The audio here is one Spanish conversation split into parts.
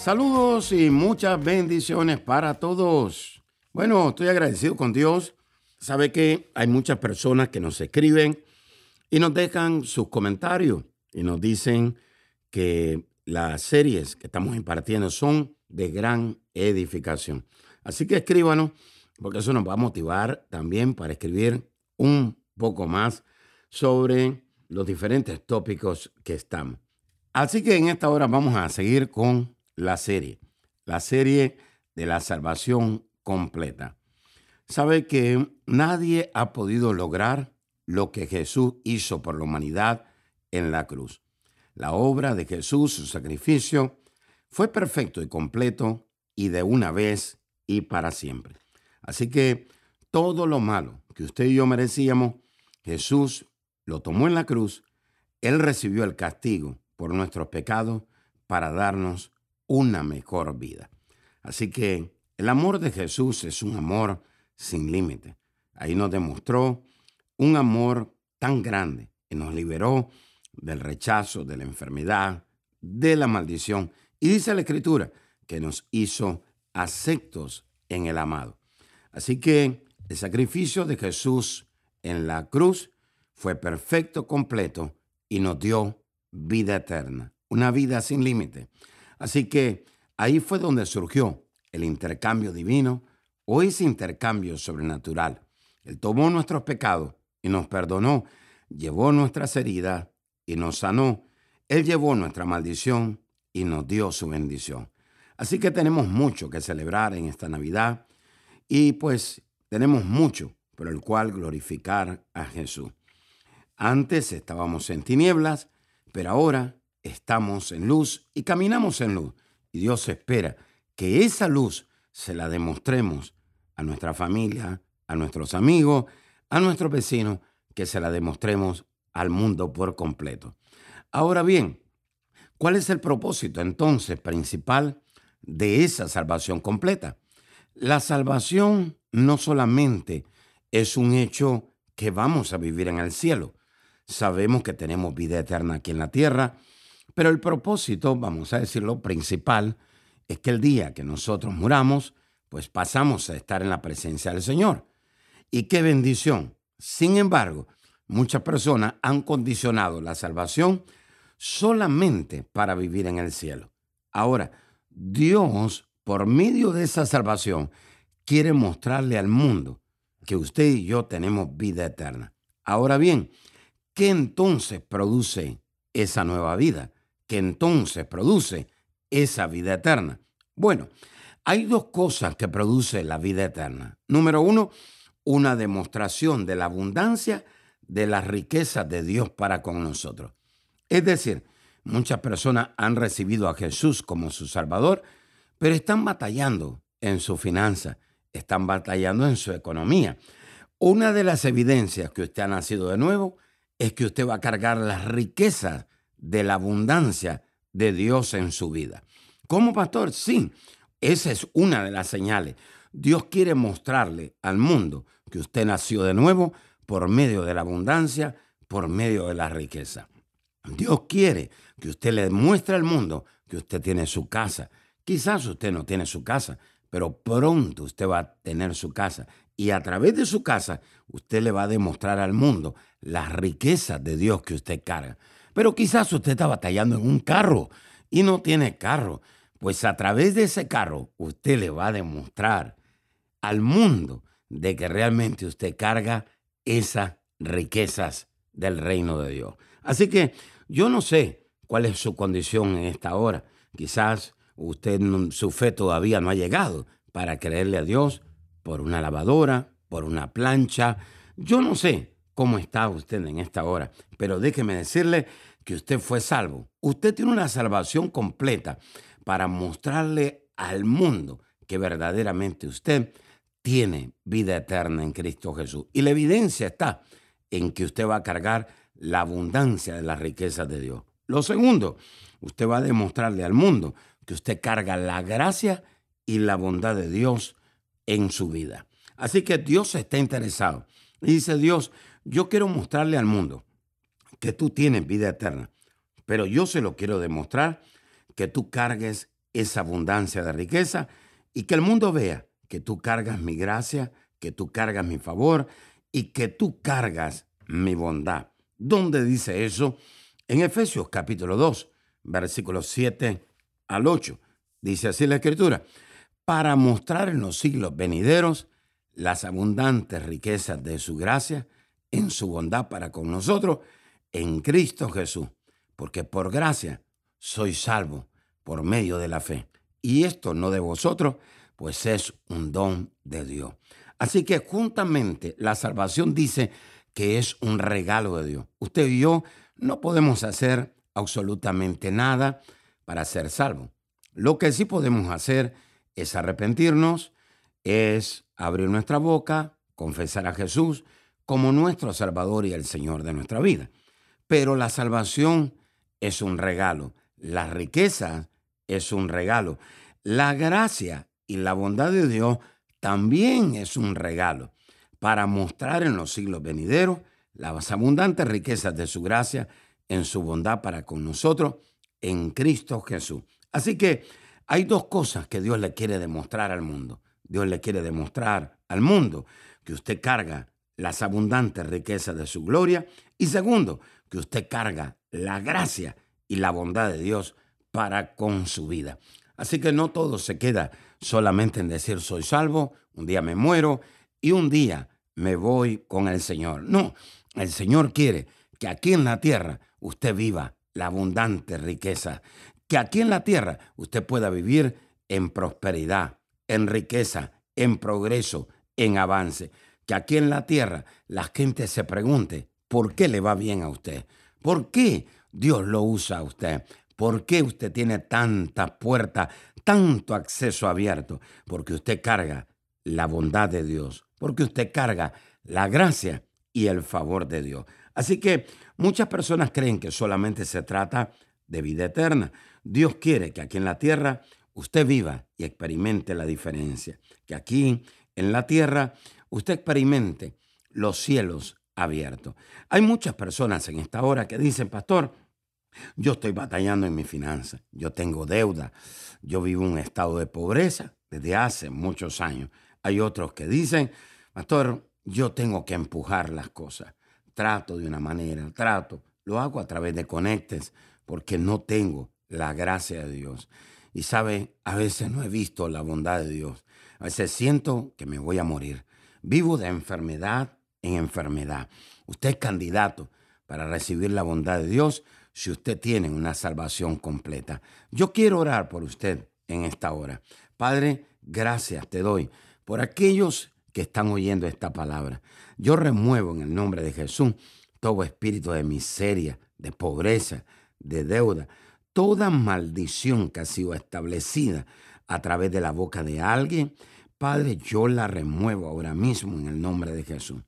Saludos y muchas bendiciones para todos. Bueno, estoy agradecido con Dios. Sabe que hay muchas personas que nos escriben y nos dejan sus comentarios y nos dicen que las series que estamos impartiendo son de gran edificación. Así que escríbanos, porque eso nos va a motivar también para escribir un poco más sobre los diferentes tópicos que están. Así que en esta hora vamos a seguir con la serie, la serie de la salvación completa. Sabe que nadie ha podido lograr lo que Jesús hizo por la humanidad en la cruz. La obra de Jesús, su sacrificio, fue perfecto y completo y de una vez y para siempre. Así que todo lo malo que usted y yo merecíamos, Jesús lo tomó en la cruz, Él recibió el castigo por nuestros pecados para darnos una mejor vida. Así que el amor de Jesús es un amor sin límite. Ahí nos demostró un amor tan grande y nos liberó del rechazo, de la enfermedad, de la maldición. Y dice la Escritura que nos hizo aceptos en el amado. Así que el sacrificio de Jesús en la cruz fue perfecto, completo y nos dio vida eterna, una vida sin límite. Así que ahí fue donde surgió el intercambio divino o ese intercambio sobrenatural. Él tomó nuestros pecados y nos perdonó, llevó nuestras heridas y nos sanó. Él llevó nuestra maldición y nos dio su bendición. Así que tenemos mucho que celebrar en esta Navidad y pues tenemos mucho por el cual glorificar a Jesús. Antes estábamos en tinieblas, pero ahora estamos en luz y caminamos en luz. Y Dios espera que esa luz se la demostremos a nuestra familia, a nuestros amigos, a nuestros vecinos, que se la demostremos al mundo por completo. Ahora bien, ¿cuál es el propósito entonces principal de esa salvación completa? La salvación no solamente es un hecho que vamos a vivir en el cielo, Sabemos que tenemos vida eterna aquí en la tierra, pero el propósito, vamos a decirlo, principal, es que el día que nosotros muramos, pues pasamos a estar en la presencia del Señor. Y qué bendición. Sin embargo, muchas personas han condicionado la salvación solamente para vivir en el cielo. Ahora, Dios, por medio de esa salvación, quiere mostrarle al mundo que usted y yo tenemos vida eterna. Ahora bien, ¿qué entonces produce esa nueva vida? ¿Qué entonces produce esa vida eterna? Bueno, hay dos cosas que produce la vida eterna. Número uno, una demostración de la abundancia de las riquezas de Dios para con nosotros. Es decir, muchas personas han recibido a Jesús como su Salvador, pero están batallando en su finanza, están batallando en su economía. Una de las evidencias que usted ha nacido de nuevo es que usted va a cargar las riquezas de la abundancia de Dios en su vida. Como pastor, sí, esa es una de las señales. Dios quiere mostrarle al mundo que usted nació de nuevo por medio de la abundancia, por medio de la riqueza. Dios quiere que usted le muestre al mundo que usted tiene su casa. Quizás usted no tiene su casa, pero pronto usted va a tener su casa y a través de su casa usted le va a demostrar al mundo las riquezas de Dios que usted carga. Pero quizás usted está batallando en un carro y no tiene carro. Pues a través de ese carro usted le va a demostrar al mundo de que realmente usted carga esas riquezas del reino de Dios. Así que yo no sé cuál es su condición en esta hora. Quizás usted su fe todavía no ha llegado para creerle a Dios por una lavadora, por una plancha. Yo no sé cómo está usted en esta hora, pero déjeme decirle que usted fue salvo. Usted tiene una salvación completa para mostrarle al mundo que verdaderamente usted tiene vida eterna en Cristo Jesús. Y la evidencia está en que usted va a cargar la abundancia de las riquezas de Dios. Lo segundo, usted va a demostrarle al mundo que usted carga la gracia y la bondad de Dios en su vida. Así que Dios está interesado. Y dice Dios, yo quiero mostrarle al mundo que tú tienes vida eterna, pero yo se lo quiero demostrar que tú cargues esa abundancia de riqueza y que el mundo vea que tú cargas mi gracia, que tú cargas mi favor y que tú cargas mi bondad. ¿Dónde dice eso? En Efesios capítulo 2, versículos 7 al 8. Dice así la escritura, para mostrar en los siglos venideros las abundantes riquezas de su gracia en su bondad para con nosotros en Cristo Jesús, porque por gracia soy salvo por medio de la fe. Y esto no de vosotros, pues es un don de Dios. Así que juntamente la salvación dice que es un regalo de Dios. Usted y yo no podemos hacer absolutamente nada para ser salvos. Lo que sí podemos hacer es arrepentirnos, es abrir nuestra boca, confesar a Jesús como nuestro Salvador y el Señor de nuestra vida. Pero la salvación es un regalo, la riqueza es un regalo, la gracia y la bondad de Dios también es un regalo para mostrar en los siglos venideros las abundantes riquezas de su gracia en su bondad para con nosotros en Cristo Jesús. Así que hay dos cosas que Dios le quiere demostrar al mundo. Dios le quiere demostrar al mundo que usted carga las abundantes riquezas de su gloria y segundo, que usted carga la gracia y la bondad de Dios para con su vida. Así que no todo se queda solamente en decir soy salvo, un día me muero y un día me voy con el Señor. No, el Señor quiere que aquí en la tierra usted viva la abundante riqueza, que aquí en la tierra usted pueda vivir en prosperidad, en riqueza, en progreso, en avance. Que aquí en la tierra la gente se pregunte, ¿por qué le va bien a usted? ¿Por qué Dios lo usa a usted? ¿Por qué usted tiene tantas puertas, tanto acceso abierto? Porque usted carga la bondad de Dios, porque usted carga la gracia y el favor de Dios. Así que muchas personas creen que solamente se trata de vida eterna. Dios quiere que aquí en la tierra usted viva y experimente la diferencia. Que aquí en la tierra usted experimente los cielos abiertos. Hay muchas personas en esta hora que dicen, pastor, yo estoy batallando en mi finanzas, yo tengo deuda, yo vivo un estado de pobreza desde hace muchos años. Hay otros que dicen, pastor, yo tengo que empujar las cosas. Trato de una manera, trato, lo hago a través de conectes porque no tengo la gracia de Dios. Y sabe, a veces no he visto la bondad de Dios. A veces siento que me voy a morir. Vivo de enfermedad en enfermedad. Usted es candidato para recibir la bondad de Dios si usted tiene una salvación completa. Yo quiero orar por usted en esta hora. Padre, gracias te doy por aquellos que están oyendo esta palabra. Yo remuevo en el nombre de Jesús todo espíritu de miseria, de pobreza, de deuda, toda maldición que ha sido establecida a través de la boca de alguien, Padre, yo la remuevo ahora mismo en el nombre de Jesús.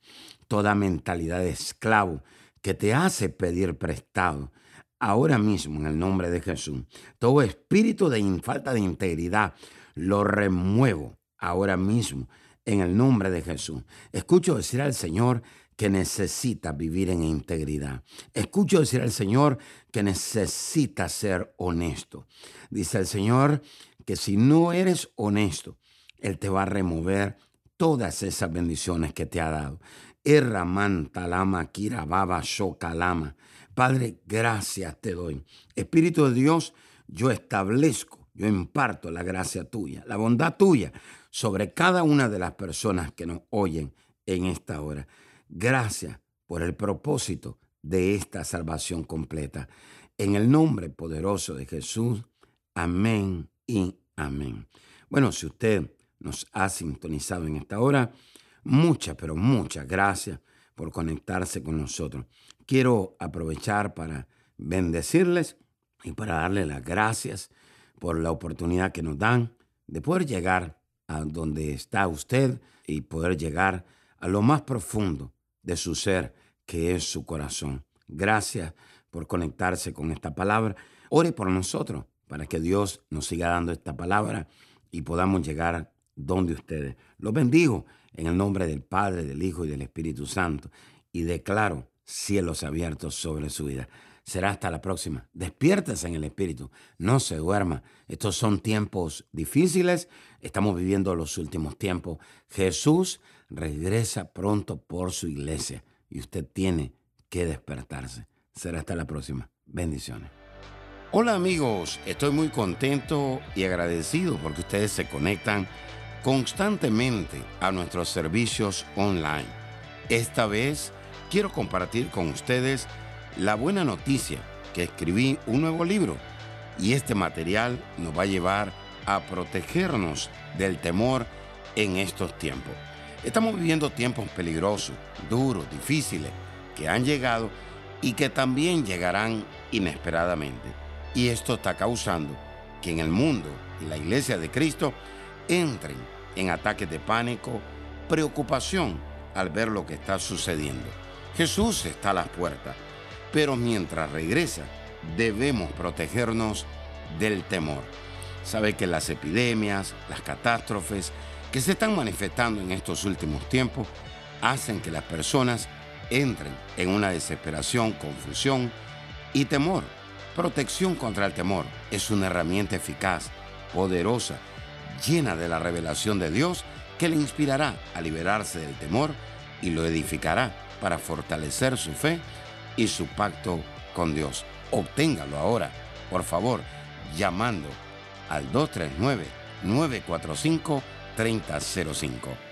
Toda mentalidad de esclavo que te hace pedir prestado, ahora mismo en el nombre de Jesús. Todo espíritu de falta de integridad, lo remuevo ahora mismo en el nombre de Jesús. Escucho decir al Señor que necesita vivir en integridad. Escucho decir al Señor que necesita ser honesto. Dice el Señor que si no eres honesto, Él te va a remover todas esas bendiciones que te ha dado. Erraman talama kirababa shokalama. Padre, gracias te doy. Espíritu de Dios, yo establezco, yo imparto la gracia tuya, la bondad tuya sobre cada una de las personas que nos oyen en esta hora. Gracias por el propósito de esta salvación completa. En el nombre poderoso de Jesús, amén y amén. Bueno, si usted nos ha sintonizado en esta hora, muchas, pero muchas gracias por conectarse con nosotros. Quiero aprovechar para bendecirles y para darle las gracias por la oportunidad que nos dan de poder llegar a donde está usted y poder llegar a lo más profundo de su ser, que es su corazón. Gracias por conectarse con esta palabra. Ore por nosotros para que Dios nos siga dando esta palabra y podamos llegar donde ustedes. Los bendigo en el nombre del Padre, del Hijo y del Espíritu Santo y declaro cielos abiertos sobre su vida. Será hasta la próxima. Despiértese en el Espíritu. No se duerma. Estos son tiempos difíciles. Estamos viviendo los últimos tiempos. Jesús regresa pronto por su iglesia y usted tiene que despertarse. Será hasta la próxima. Bendiciones. Hola amigos, estoy muy contento y agradecido porque ustedes se conectan constantemente a nuestros servicios online. Esta vez quiero compartir con ustedes la buena noticia que escribí un nuevo libro y este material nos va a llevar a protegernos del temor en estos tiempos. Estamos viviendo tiempos peligrosos, duros, difíciles, que han llegado y que también llegarán inesperadamente. Y esto está causando que en el mundo y la iglesia de Cristo entren en ataques de pánico, preocupación al ver lo que está sucediendo. Jesús está a las puertas, pero mientras regresa debemos protegernos del temor. Sabe que las epidemias, las catástrofes que se están manifestando en estos últimos tiempos hacen que las personas entren en una desesperación, confusión y temor Protección contra el temor es una herramienta eficaz, poderosa, llena de la revelación de Dios que le inspirará a liberarse del temor y lo edificará para fortalecer su fe y su pacto con Dios. Obténgalo ahora, por favor, llamando al 239-945-3005.